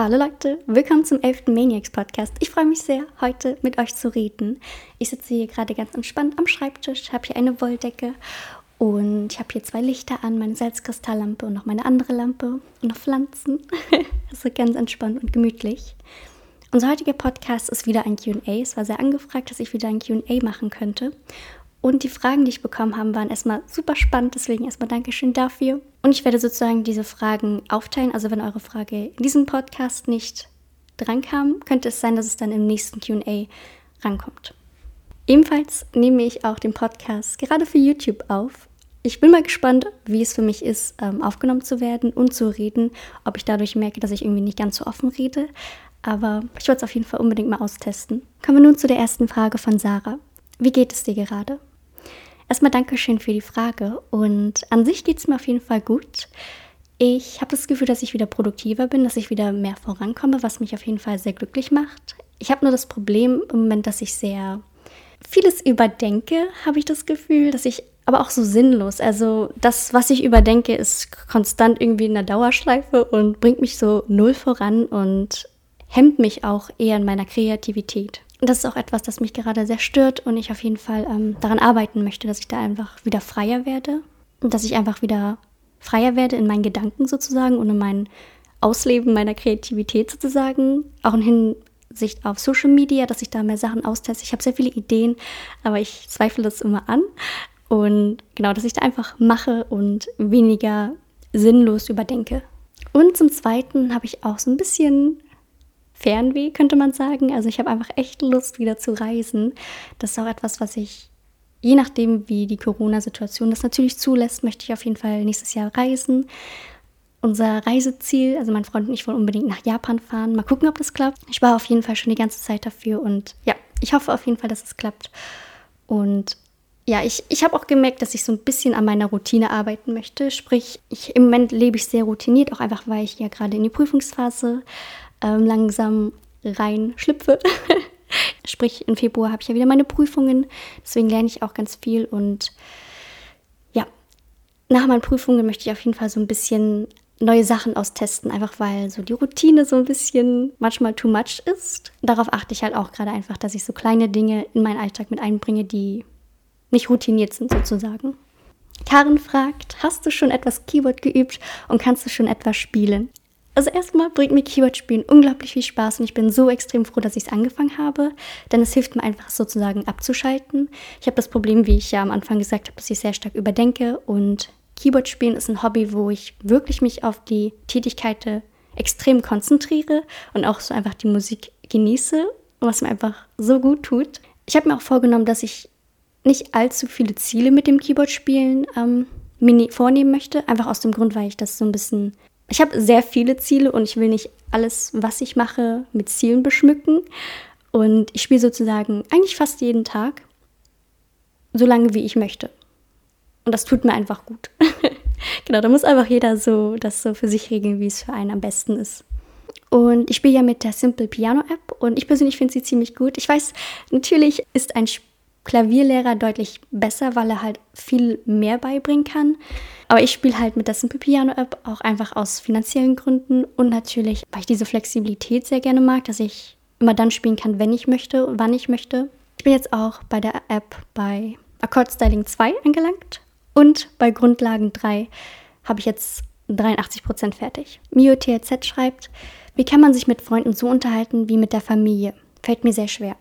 Hallo Leute, willkommen zum 11. Maniacs Podcast. Ich freue mich sehr, heute mit euch zu reden. Ich sitze hier gerade ganz entspannt am Schreibtisch, habe hier eine Wolldecke und ich habe hier zwei Lichter an, meine Salzkristalllampe und noch meine andere Lampe und noch Pflanzen. also ganz entspannt und gemütlich. Unser heutiger Podcast ist wieder ein QA. Es war sehr angefragt, dass ich wieder ein QA machen könnte. Und die Fragen, die ich bekommen habe, waren erstmal super spannend. Deswegen erstmal Dankeschön dafür. Und ich werde sozusagen diese Fragen aufteilen. Also wenn eure Frage in diesem Podcast nicht drankam, könnte es sein, dass es dann im nächsten QA rankommt. Ebenfalls nehme ich auch den Podcast gerade für YouTube auf. Ich bin mal gespannt, wie es für mich ist, ähm, aufgenommen zu werden und zu reden. Ob ich dadurch merke, dass ich irgendwie nicht ganz so offen rede. Aber ich wollte es auf jeden Fall unbedingt mal austesten. Kommen wir nun zu der ersten Frage von Sarah. Wie geht es dir gerade? Erstmal Dankeschön für die Frage und an sich geht es mir auf jeden Fall gut. Ich habe das Gefühl, dass ich wieder produktiver bin, dass ich wieder mehr vorankomme, was mich auf jeden Fall sehr glücklich macht. Ich habe nur das Problem im Moment, dass ich sehr vieles überdenke, habe ich das Gefühl, dass ich aber auch so sinnlos. Also das, was ich überdenke, ist konstant irgendwie in der Dauerschleife und bringt mich so null voran und hemmt mich auch eher in meiner Kreativität das ist auch etwas, das mich gerade sehr stört und ich auf jeden Fall ähm, daran arbeiten möchte, dass ich da einfach wieder freier werde und dass ich einfach wieder freier werde in meinen Gedanken sozusagen und in mein Ausleben meiner Kreativität sozusagen, auch in Hinsicht auf Social Media, dass ich da mehr Sachen austeste. Ich habe sehr viele Ideen, aber ich zweifle das immer an und genau, dass ich da einfach mache und weniger sinnlos überdenke. Und zum Zweiten habe ich auch so ein bisschen Fernweh, könnte man sagen. Also ich habe einfach echt Lust, wieder zu reisen. Das ist auch etwas, was ich, je nachdem, wie die Corona-Situation das natürlich zulässt, möchte ich auf jeden Fall nächstes Jahr reisen. Unser Reiseziel, also mein Freund und ich wollen unbedingt nach Japan fahren. Mal gucken, ob das klappt. Ich war auf jeden Fall schon die ganze Zeit dafür und ja, ich hoffe auf jeden Fall, dass es klappt. Und ja, ich, ich habe auch gemerkt, dass ich so ein bisschen an meiner Routine arbeiten möchte. Sprich, ich, im Moment lebe ich sehr routiniert, auch einfach, weil ich ja gerade in die Prüfungsphase ähm, langsam reinschlüpfe. Sprich, im Februar habe ich ja wieder meine Prüfungen, deswegen lerne ich auch ganz viel und ja, nach meinen Prüfungen möchte ich auf jeden Fall so ein bisschen neue Sachen austesten, einfach weil so die Routine so ein bisschen manchmal too much ist. Darauf achte ich halt auch gerade einfach, dass ich so kleine Dinge in meinen Alltag mit einbringe, die nicht routiniert sind sozusagen. Karen fragt, hast du schon etwas Keyboard geübt und kannst du schon etwas spielen? Also erstmal bringt mir Keyword-Spielen unglaublich viel Spaß und ich bin so extrem froh, dass ich es angefangen habe, denn es hilft mir einfach sozusagen abzuschalten. Ich habe das Problem, wie ich ja am Anfang gesagt habe, dass ich sehr stark überdenke und Keyboard-Spielen ist ein Hobby, wo ich wirklich mich auf die Tätigkeit extrem konzentriere und auch so einfach die Musik genieße, was mir einfach so gut tut. Ich habe mir auch vorgenommen, dass ich nicht allzu viele Ziele mit dem Keyboard-Spielen ähm, vornehmen möchte, einfach aus dem Grund, weil ich das so ein bisschen ich habe sehr viele Ziele und ich will nicht alles, was ich mache, mit Zielen beschmücken. Und ich spiele sozusagen eigentlich fast jeden Tag, so lange wie ich möchte. Und das tut mir einfach gut. genau, da muss einfach jeder so das so für sich regeln, wie es für einen am besten ist. Und ich spiele ja mit der Simple Piano App und ich persönlich finde sie ziemlich gut. Ich weiß, natürlich ist ein Klavierlehrer deutlich besser, weil er halt viel mehr beibringen kann. Aber ich spiele halt mit der Simple Piano App auch einfach aus finanziellen Gründen und natürlich, weil ich diese Flexibilität sehr gerne mag, dass ich immer dann spielen kann, wenn ich möchte wann ich möchte. Ich bin jetzt auch bei der App bei Accord Styling 2 angelangt und bei Grundlagen 3 habe ich jetzt 83% fertig. Mio TLZ schreibt, wie kann man sich mit Freunden so unterhalten wie mit der Familie? Fällt mir sehr schwer.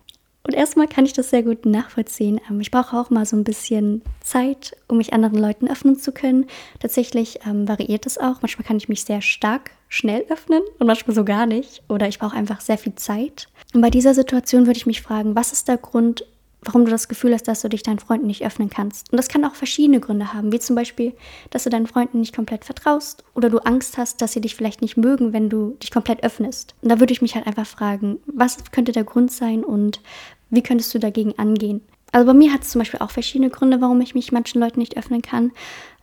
Und erstmal kann ich das sehr gut nachvollziehen. Ähm, ich brauche auch mal so ein bisschen Zeit, um mich anderen Leuten öffnen zu können. Tatsächlich ähm, variiert es auch. Manchmal kann ich mich sehr stark schnell öffnen und manchmal so gar nicht. Oder ich brauche einfach sehr viel Zeit. Und bei dieser Situation würde ich mich fragen, was ist der Grund, warum du das Gefühl hast, dass du dich deinen Freunden nicht öffnen kannst. Und das kann auch verschiedene Gründe haben, wie zum Beispiel, dass du deinen Freunden nicht komplett vertraust oder du Angst hast, dass sie dich vielleicht nicht mögen, wenn du dich komplett öffnest. Und da würde ich mich halt einfach fragen, was könnte der Grund sein und wie könntest du dagegen angehen? Also bei mir hat es zum Beispiel auch verschiedene Gründe, warum ich mich manchen Leuten nicht öffnen kann.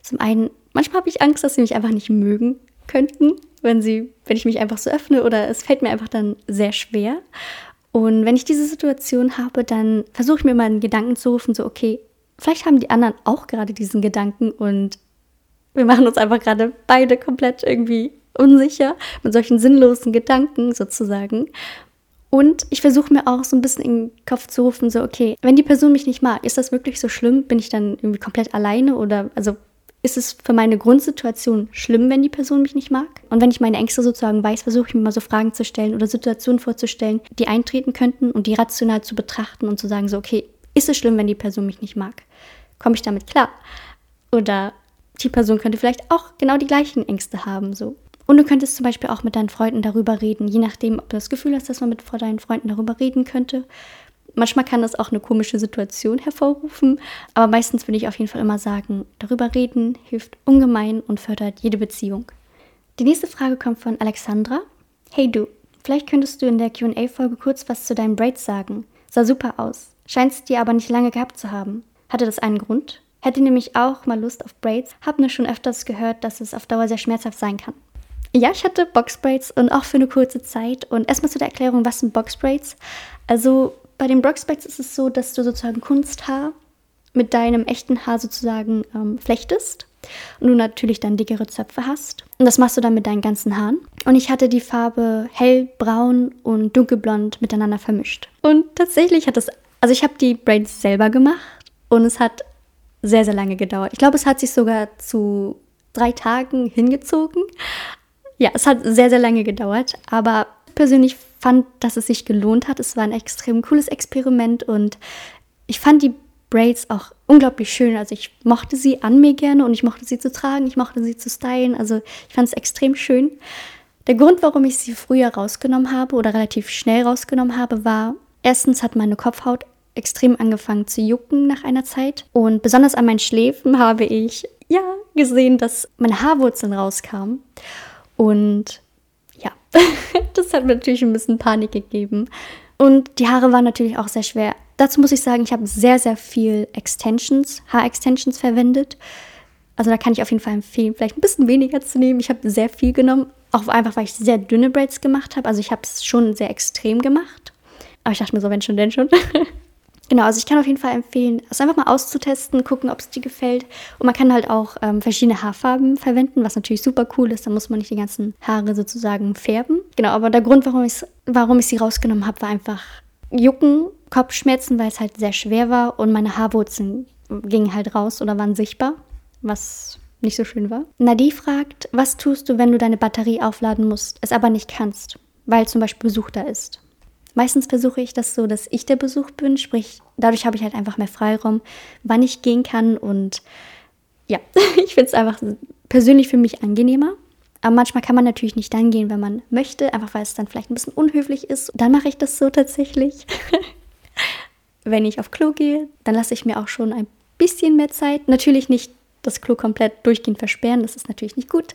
Zum einen, manchmal habe ich Angst, dass sie mich einfach nicht mögen könnten, wenn sie, wenn ich mich einfach so öffne oder es fällt mir einfach dann sehr schwer. Und wenn ich diese Situation habe, dann versuche ich mir mal einen Gedanken zu rufen, so okay, vielleicht haben die anderen auch gerade diesen Gedanken und wir machen uns einfach gerade beide komplett irgendwie unsicher mit solchen sinnlosen Gedanken sozusagen. Und ich versuche mir auch so ein bisschen in den Kopf zu rufen, so, okay, wenn die Person mich nicht mag, ist das wirklich so schlimm? Bin ich dann irgendwie komplett alleine oder, also ist es für meine Grundsituation schlimm, wenn die Person mich nicht mag? Und wenn ich meine Ängste sozusagen weiß, versuche ich mir mal so Fragen zu stellen oder Situationen vorzustellen, die eintreten könnten und die rational zu betrachten und zu sagen, so, okay, ist es schlimm, wenn die Person mich nicht mag? Komme ich damit klar? Oder die Person könnte vielleicht auch genau die gleichen Ängste haben, so. Und du könntest zum Beispiel auch mit deinen Freunden darüber reden, je nachdem, ob du das Gefühl hast, dass man mit deinen Freunden darüber reden könnte. Manchmal kann das auch eine komische Situation hervorrufen, aber meistens würde ich auf jeden Fall immer sagen, darüber reden hilft ungemein und fördert jede Beziehung. Die nächste Frage kommt von Alexandra. Hey du, vielleicht könntest du in der QA-Folge kurz was zu deinen Braids sagen. Sah super aus, scheinst dir aber nicht lange gehabt zu haben. Hatte das einen Grund? Hätte nämlich auch mal Lust auf Braids, hab nur schon öfters gehört, dass es auf Dauer sehr schmerzhaft sein kann. Ja, ich hatte Boxbraids und auch für eine kurze Zeit. Und erstmal zu der Erklärung, was sind Boxbraids? Also bei den Boxbraids ist es so, dass du sozusagen Kunsthaar mit deinem echten Haar sozusagen ähm, flechtest und du natürlich dann dickere Zöpfe hast. Und das machst du dann mit deinen ganzen Haaren. Und ich hatte die Farbe hellbraun und dunkelblond miteinander vermischt. Und tatsächlich hat es, also ich habe die Braids selber gemacht und es hat sehr, sehr lange gedauert. Ich glaube, es hat sich sogar zu drei Tagen hingezogen ja, es hat sehr, sehr lange gedauert, aber persönlich fand, dass es sich gelohnt hat. Es war ein extrem cooles Experiment und ich fand die Braids auch unglaublich schön. Also ich mochte sie an mir gerne und ich mochte sie zu tragen, ich mochte sie zu stylen. Also ich fand es extrem schön. Der Grund, warum ich sie früher rausgenommen habe oder relativ schnell rausgenommen habe, war, erstens hat meine Kopfhaut extrem angefangen zu jucken nach einer Zeit und besonders an meinen Schläfen habe ich ja gesehen, dass meine Haarwurzeln rauskamen. Und ja, das hat mir natürlich ein bisschen Panik gegeben. Und die Haare waren natürlich auch sehr schwer. Dazu muss ich sagen, ich habe sehr, sehr viel Extensions, Haarextensions verwendet. Also da kann ich auf jeden Fall empfehlen, vielleicht ein bisschen weniger zu nehmen. Ich habe sehr viel genommen, auch einfach, weil ich sehr dünne Braids gemacht habe. Also ich habe es schon sehr extrem gemacht. Aber ich dachte mir so, wenn schon, denn schon. Genau, also ich kann auf jeden Fall empfehlen, es einfach mal auszutesten, gucken, ob es dir gefällt. Und man kann halt auch ähm, verschiedene Haarfarben verwenden, was natürlich super cool ist. Da muss man nicht die ganzen Haare sozusagen färben. Genau, aber der Grund, warum, warum ich sie rausgenommen habe, war einfach Jucken, Kopfschmerzen, weil es halt sehr schwer war und meine Haarwurzeln gingen halt raus oder waren sichtbar, was nicht so schön war. Nadi fragt, was tust du, wenn du deine Batterie aufladen musst, es aber nicht kannst, weil zum Beispiel Besuch da ist? Meistens versuche ich das so, dass ich der Besuch bin, sprich, dadurch habe ich halt einfach mehr Freiraum, wann ich gehen kann und ja, ich finde es einfach persönlich für mich angenehmer. Aber manchmal kann man natürlich nicht dann gehen, wenn man möchte, einfach weil es dann vielleicht ein bisschen unhöflich ist. Dann mache ich das so tatsächlich. wenn ich auf Klo gehe, dann lasse ich mir auch schon ein bisschen mehr Zeit. Natürlich nicht das Klo komplett durchgehend versperren, das ist natürlich nicht gut.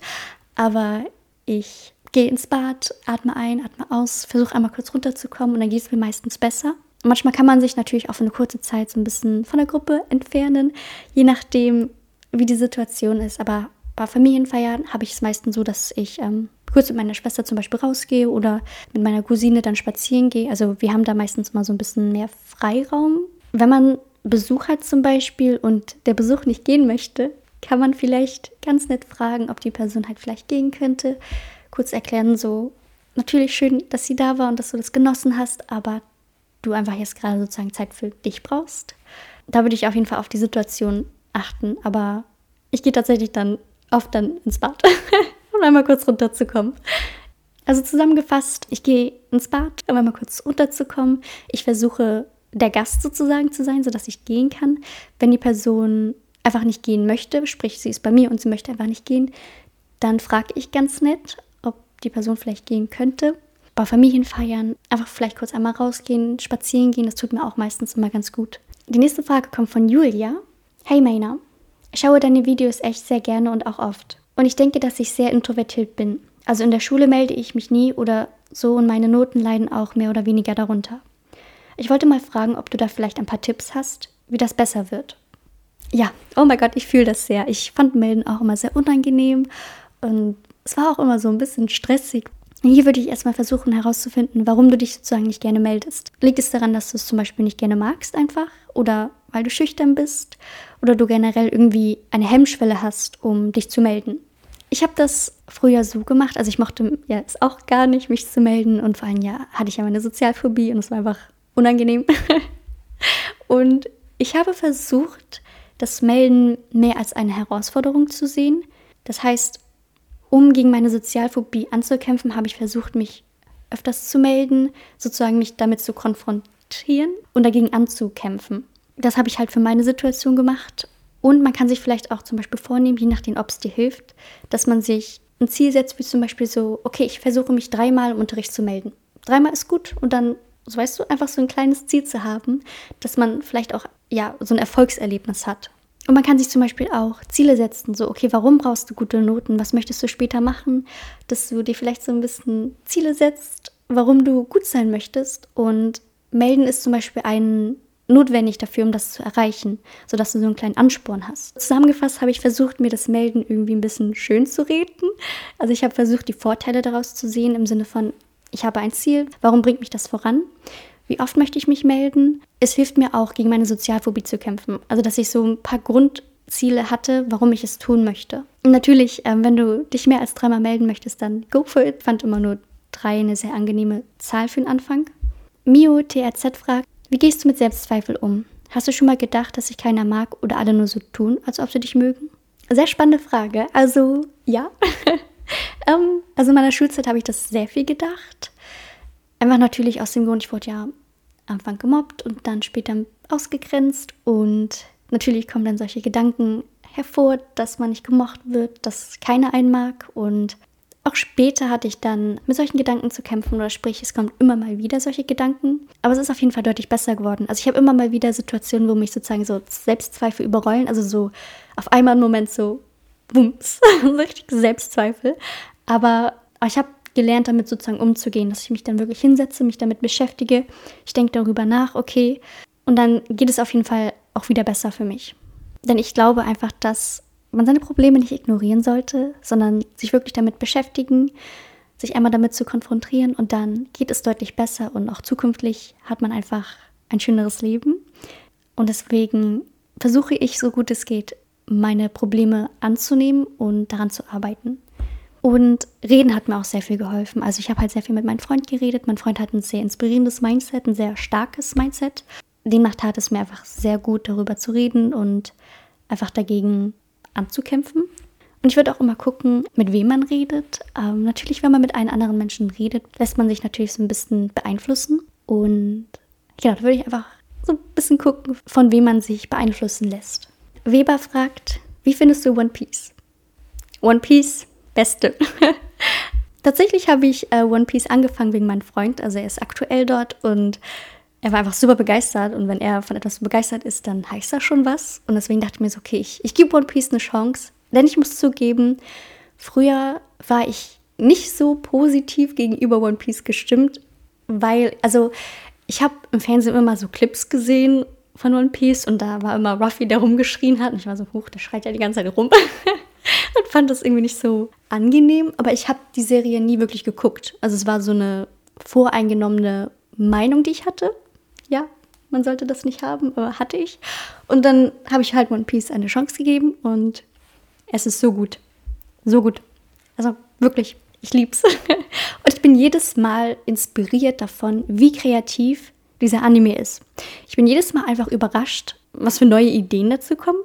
Aber ich gehe ins Bad, atme ein, atme aus, versuche einmal kurz runterzukommen und dann geht es mir meistens besser. Manchmal kann man sich natürlich auch für eine kurze Zeit so ein bisschen von der Gruppe entfernen, je nachdem, wie die Situation ist. Aber bei Familienfeiern habe ich es meistens so, dass ich ähm, kurz mit meiner Schwester zum Beispiel rausgehe oder mit meiner Cousine dann spazieren gehe. Also wir haben da meistens mal so ein bisschen mehr Freiraum. Wenn man Besuch hat zum Beispiel und der Besuch nicht gehen möchte, kann man vielleicht ganz nett fragen, ob die Person halt vielleicht gehen könnte kurz erklären, so natürlich schön, dass sie da war und dass du das genossen hast, aber du einfach jetzt gerade sozusagen Zeit für dich brauchst. Da würde ich auf jeden Fall auf die Situation achten, aber ich gehe tatsächlich dann oft dann ins Bad, um einmal kurz runterzukommen. Also zusammengefasst, ich gehe ins Bad, um einmal kurz runterzukommen. Ich versuche der Gast sozusagen zu sein, sodass ich gehen kann. Wenn die Person einfach nicht gehen möchte, sprich sie ist bei mir und sie möchte einfach nicht gehen, dann frage ich ganz nett, die Person vielleicht gehen könnte. Bei Familienfeiern einfach vielleicht kurz einmal rausgehen, spazieren gehen, das tut mir auch meistens immer ganz gut. Die nächste Frage kommt von Julia. Hey Maina, ich schaue deine Videos echt sehr gerne und auch oft. Und ich denke, dass ich sehr introvertiert bin. Also in der Schule melde ich mich nie oder so und meine Noten leiden auch mehr oder weniger darunter. Ich wollte mal fragen, ob du da vielleicht ein paar Tipps hast, wie das besser wird. Ja, oh mein Gott, ich fühle das sehr. Ich fand Melden auch immer sehr unangenehm und es war auch immer so ein bisschen stressig. Hier würde ich erstmal versuchen herauszufinden, warum du dich sozusagen nicht gerne meldest. Liegt es daran, dass du es zum Beispiel nicht gerne magst einfach? Oder weil du schüchtern bist? Oder du generell irgendwie eine Hemmschwelle hast, um dich zu melden? Ich habe das früher so gemacht, also ich mochte ja es auch gar nicht, mich zu melden und vor allem ja hatte ich ja meine Sozialphobie und es war einfach unangenehm. und ich habe versucht, das Melden mehr als eine Herausforderung zu sehen. Das heißt, um gegen meine Sozialphobie anzukämpfen, habe ich versucht, mich öfters zu melden, sozusagen mich damit zu konfrontieren und dagegen anzukämpfen. Das habe ich halt für meine Situation gemacht. Und man kann sich vielleicht auch zum Beispiel vornehmen, je nachdem, ob es dir hilft, dass man sich ein Ziel setzt, wie zum Beispiel so, okay, ich versuche mich dreimal im Unterricht zu melden. Dreimal ist gut und dann, so weißt du, einfach so ein kleines Ziel zu haben, dass man vielleicht auch, ja, so ein Erfolgserlebnis hat. Und man kann sich zum Beispiel auch Ziele setzen, so, okay, warum brauchst du gute Noten? Was möchtest du später machen? Dass du dir vielleicht so ein bisschen Ziele setzt, warum du gut sein möchtest. Und melden ist zum Beispiel ein notwendig dafür, um das zu erreichen, sodass du so einen kleinen Ansporn hast. Zusammengefasst habe ich versucht, mir das Melden irgendwie ein bisschen schön zu reden. Also ich habe versucht, die Vorteile daraus zu sehen im Sinne von, ich habe ein Ziel, warum bringt mich das voran? Wie oft möchte ich mich melden? Es hilft mir auch, gegen meine Sozialphobie zu kämpfen. Also, dass ich so ein paar Grundziele hatte, warum ich es tun möchte. Und natürlich, ähm, wenn du dich mehr als dreimal melden möchtest, dann go for it. Fand immer nur drei eine sehr angenehme Zahl für den Anfang. Mio TRZ fragt, wie gehst du mit Selbstzweifel um? Hast du schon mal gedacht, dass sich keiner mag oder alle nur so tun, als ob sie dich mögen? Sehr spannende Frage. Also, ja. ähm, also in meiner Schulzeit habe ich das sehr viel gedacht. Einfach natürlich aus dem Grund, ich wurde ja Anfang gemobbt und dann später ausgegrenzt. Und natürlich kommen dann solche Gedanken hervor, dass man nicht gemocht wird, dass keiner einen mag. Und auch später hatte ich dann mit solchen Gedanken zu kämpfen oder sprich, es kommt immer mal wieder solche Gedanken. Aber es ist auf jeden Fall deutlich besser geworden. Also ich habe immer mal wieder Situationen, wo mich sozusagen so Selbstzweifel überrollen. Also so auf einmal einen Moment so, bums, richtig Selbstzweifel. Aber ich habe gelernt, damit sozusagen umzugehen, dass ich mich dann wirklich hinsetze, mich damit beschäftige. Ich denke darüber nach, okay. Und dann geht es auf jeden Fall auch wieder besser für mich. Denn ich glaube einfach, dass man seine Probleme nicht ignorieren sollte, sondern sich wirklich damit beschäftigen, sich einmal damit zu konfrontieren und dann geht es deutlich besser und auch zukünftig hat man einfach ein schöneres Leben. Und deswegen versuche ich, so gut es geht, meine Probleme anzunehmen und daran zu arbeiten. Und reden hat mir auch sehr viel geholfen. Also ich habe halt sehr viel mit meinem Freund geredet. Mein Freund hat ein sehr inspirierendes Mindset, ein sehr starkes Mindset. Demnach tat es mir einfach sehr gut, darüber zu reden und einfach dagegen anzukämpfen. Und ich würde auch immer gucken, mit wem man redet. Ähm, natürlich, wenn man mit einem anderen Menschen redet, lässt man sich natürlich so ein bisschen beeinflussen. Und ja, da würde ich einfach so ein bisschen gucken, von wem man sich beeinflussen lässt. Weber fragt, wie findest du One Piece? One Piece Beste. Tatsächlich habe ich äh, One Piece angefangen wegen meinem Freund. Also er ist aktuell dort und er war einfach super begeistert. Und wenn er von etwas begeistert ist, dann heißt das schon was. Und deswegen dachte ich mir so, okay, ich, ich gebe One Piece eine Chance. Denn ich muss zugeben, früher war ich nicht so positiv gegenüber One Piece gestimmt, weil, also ich habe im Fernsehen immer so Clips gesehen von One Piece und da war immer Ruffy, der rumgeschrien hat. Und ich war so, hoch, der schreit ja die ganze Zeit rum. und fand das irgendwie nicht so angenehm. Aber ich habe die Serie nie wirklich geguckt. Also es war so eine voreingenommene Meinung, die ich hatte. Ja, man sollte das nicht haben, aber hatte ich. Und dann habe ich halt One Piece eine Chance gegeben und es ist so gut. So gut. Also wirklich, ich lieb's. und ich bin jedes Mal inspiriert davon, wie kreativ dieser Anime ist. Ich bin jedes Mal einfach überrascht, was für neue Ideen dazu kommen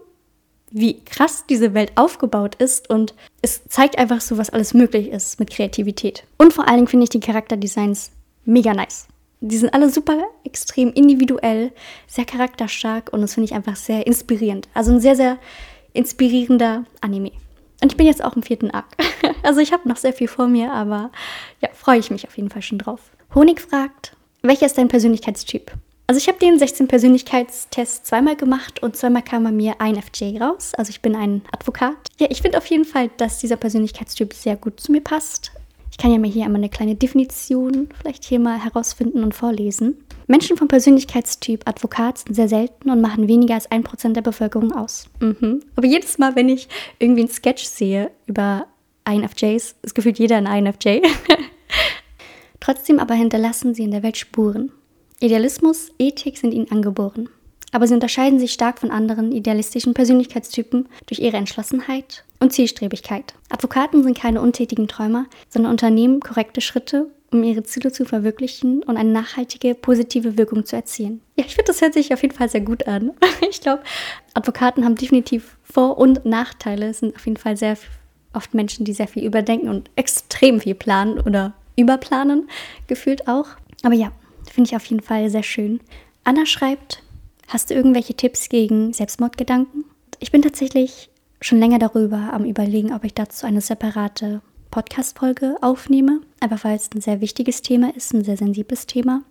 wie krass diese Welt aufgebaut ist und es zeigt einfach so, was alles möglich ist mit Kreativität. Und vor allen Dingen finde ich die Charakterdesigns mega nice. Die sind alle super extrem individuell, sehr charakterstark und das finde ich einfach sehr inspirierend. Also ein sehr, sehr inspirierender Anime. Und ich bin jetzt auch im vierten Arc. Also ich habe noch sehr viel vor mir, aber ja, freue ich mich auf jeden Fall schon drauf. Honig fragt, welcher ist dein Persönlichkeitstyp? Also ich habe den 16 Persönlichkeitstest zweimal gemacht und zweimal kam bei mir ein FJ raus. Also ich bin ein Advokat. Ja, ich finde auf jeden Fall, dass dieser Persönlichkeitstyp sehr gut zu mir passt. Ich kann ja mal hier einmal eine kleine Definition vielleicht hier mal herausfinden und vorlesen. Menschen vom Persönlichkeitstyp Advokat sind sehr selten und machen weniger als 1% der Bevölkerung aus. Mhm. Aber jedes Mal, wenn ich irgendwie einen Sketch sehe über INFJs, ist gefühlt jeder ein INFJ. Trotzdem aber hinterlassen sie in der Welt Spuren. Idealismus, Ethik sind ihnen angeboren. aber sie unterscheiden sich stark von anderen idealistischen Persönlichkeitstypen durch ihre Entschlossenheit und Zielstrebigkeit. Advokaten sind keine untätigen Träumer, sondern unternehmen korrekte Schritte, um ihre Ziele zu verwirklichen und eine nachhaltige, positive Wirkung zu erzielen. Ja, ich finde, das hört sich auf jeden Fall sehr gut an. Ich glaube, Advokaten haben definitiv Vor- und Nachteile. Es sind auf jeden Fall sehr oft Menschen, die sehr viel überdenken und extrem viel planen oder überplanen, gefühlt auch. Aber ja, finde ich auf jeden Fall sehr schön. Anna schreibt, hast du irgendwelche Tipps gegen Selbstmordgedanken? Ich bin tatsächlich schon länger darüber am Überlegen, ob ich dazu eine separate Podcast-Folge aufnehme, einfach weil es ein sehr wichtiges Thema ist, ein sehr sensibles Thema.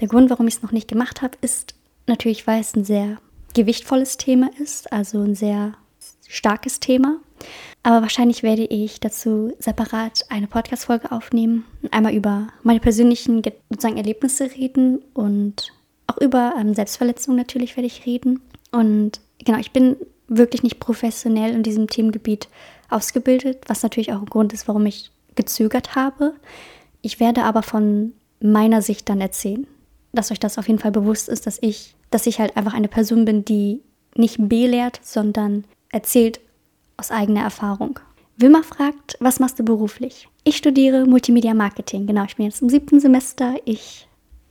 Der Grund, warum ich es noch nicht gemacht habe, ist natürlich, weil es ein sehr gewichtvolles Thema ist, also ein sehr starkes Thema. Aber wahrscheinlich werde ich dazu separat eine Podcast-Folge aufnehmen einmal über meine persönlichen sozusagen Erlebnisse reden und auch über ähm, Selbstverletzung natürlich werde ich reden. Und genau, ich bin wirklich nicht professionell in diesem Themengebiet ausgebildet, was natürlich auch ein Grund ist, warum ich gezögert habe. Ich werde aber von meiner Sicht dann erzählen, dass euch das auf jeden Fall bewusst ist, dass ich, dass ich halt einfach eine Person bin, die nicht belehrt, sondern erzählt aus eigener Erfahrung. Wilma fragt, was machst du beruflich? Ich studiere Multimedia Marketing. Genau, ich bin jetzt im siebten Semester. Ich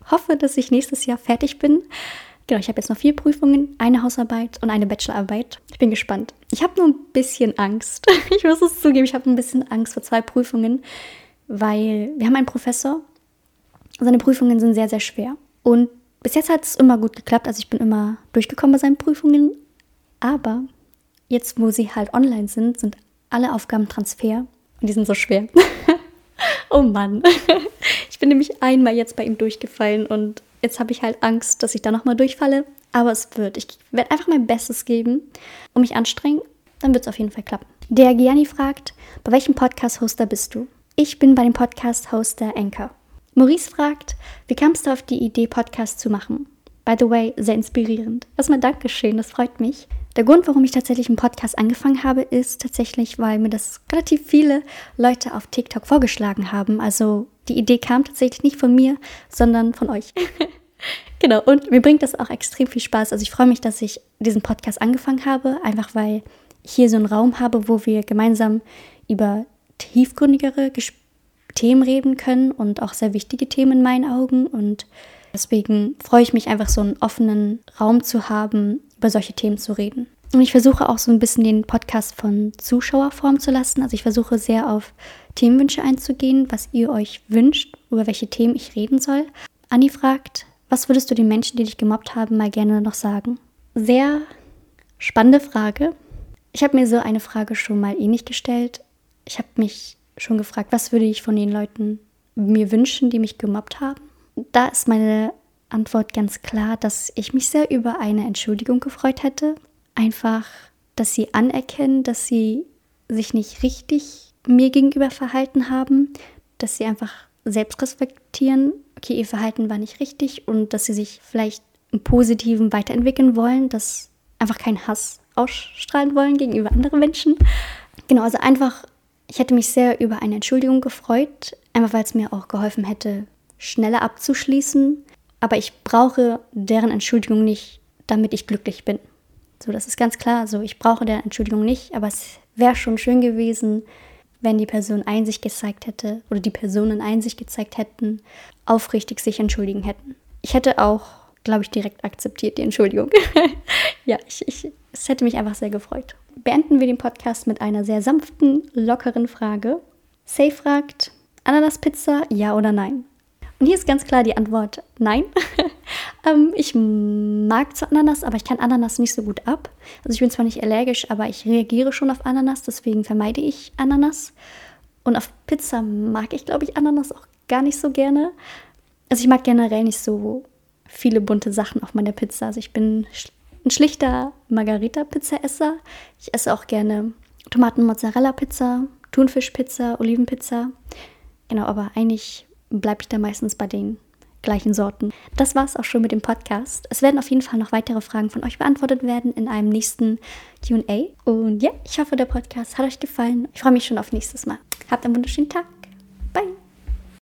hoffe, dass ich nächstes Jahr fertig bin. Genau, ich habe jetzt noch vier Prüfungen, eine Hausarbeit und eine Bachelorarbeit. Ich bin gespannt. Ich habe nur ein bisschen Angst. Ich muss es zugeben, ich habe ein bisschen Angst vor zwei Prüfungen, weil wir haben einen Professor. Seine Prüfungen sind sehr, sehr schwer. Und bis jetzt hat es immer gut geklappt. Also ich bin immer durchgekommen bei seinen Prüfungen. Aber jetzt, wo sie halt online sind, sind alle Aufgaben Transfer und die sind so schwer. oh Mann. Ich bin nämlich einmal jetzt bei ihm durchgefallen und jetzt habe ich halt Angst, dass ich da nochmal durchfalle. Aber es wird. Ich werde einfach mein Bestes geben und mich anstrengen. Dann wird es auf jeden Fall klappen. Der Gianni fragt, bei welchem Podcast-Hoster bist du? Ich bin bei dem Podcast-Hoster Anchor. Maurice fragt, wie kamst du auf die Idee, Podcast zu machen? By the way, sehr inspirierend. Erstmal Dankeschön, das freut mich. Der Grund, warum ich tatsächlich einen Podcast angefangen habe, ist tatsächlich, weil mir das relativ viele Leute auf TikTok vorgeschlagen haben. Also die Idee kam tatsächlich nicht von mir, sondern von euch. genau, und mir bringt das auch extrem viel Spaß. Also ich freue mich, dass ich diesen Podcast angefangen habe, einfach weil ich hier so einen Raum habe, wo wir gemeinsam über tiefgründigere Ges Themen reden können und auch sehr wichtige Themen in meinen Augen. Und deswegen freue ich mich einfach, so einen offenen Raum zu haben, über solche Themen zu reden. Und ich versuche auch so ein bisschen den Podcast von Zuschauerform zu lassen. Also ich versuche sehr auf Themenwünsche einzugehen, was ihr euch wünscht, über welche Themen ich reden soll. Anni fragt, was würdest du den Menschen, die dich gemobbt haben, mal gerne noch sagen? Sehr spannende Frage. Ich habe mir so eine Frage schon mal ähnlich gestellt. Ich habe mich schon gefragt, was würde ich von den Leuten mir wünschen, die mich gemobbt haben? Da ist meine Antwort ganz klar, dass ich mich sehr über eine Entschuldigung gefreut hätte. Einfach, dass sie anerkennen, dass sie sich nicht richtig mir gegenüber verhalten haben, dass sie einfach selbst respektieren, okay, ihr Verhalten war nicht richtig und dass sie sich vielleicht im Positiven weiterentwickeln wollen, dass einfach keinen Hass ausstrahlen wollen gegenüber anderen Menschen. Genau, also einfach, ich hätte mich sehr über eine Entschuldigung gefreut, einfach weil es mir auch geholfen hätte, schneller abzuschließen aber ich brauche deren Entschuldigung nicht, damit ich glücklich bin. So, das ist ganz klar. So, ich brauche deren Entschuldigung nicht, aber es wäre schon schön gewesen, wenn die Person Einsicht gezeigt hätte oder die Personen Einsicht gezeigt hätten, aufrichtig sich entschuldigen hätten. Ich hätte auch, glaube ich, direkt akzeptiert die Entschuldigung. ja, ich, ich, es hätte mich einfach sehr gefreut. Beenden wir den Podcast mit einer sehr sanften, lockeren Frage. Say fragt, Ananaspizza, ja oder nein? Und hier ist ganz klar die Antwort nein. ähm, ich mag zwar Ananas, aber ich kann Ananas nicht so gut ab. Also ich bin zwar nicht allergisch, aber ich reagiere schon auf Ananas, deswegen vermeide ich Ananas. Und auf Pizza mag ich, glaube ich, Ananas auch gar nicht so gerne. Also ich mag generell nicht so viele bunte Sachen auf meiner Pizza. Also ich bin ein schlichter Margarita-Pizza-Esser. Ich esse auch gerne Tomaten-Mozzarella-Pizza, Thunfisch-Pizza, Olivenpizza. Genau, aber eigentlich bleibe ich da meistens bei den gleichen Sorten. Das war es auch schon mit dem Podcast. Es werden auf jeden Fall noch weitere Fragen von euch beantwortet werden in einem nächsten QA. Und ja, ich hoffe, der Podcast hat euch gefallen. Ich freue mich schon auf nächstes Mal. Habt einen wunderschönen Tag.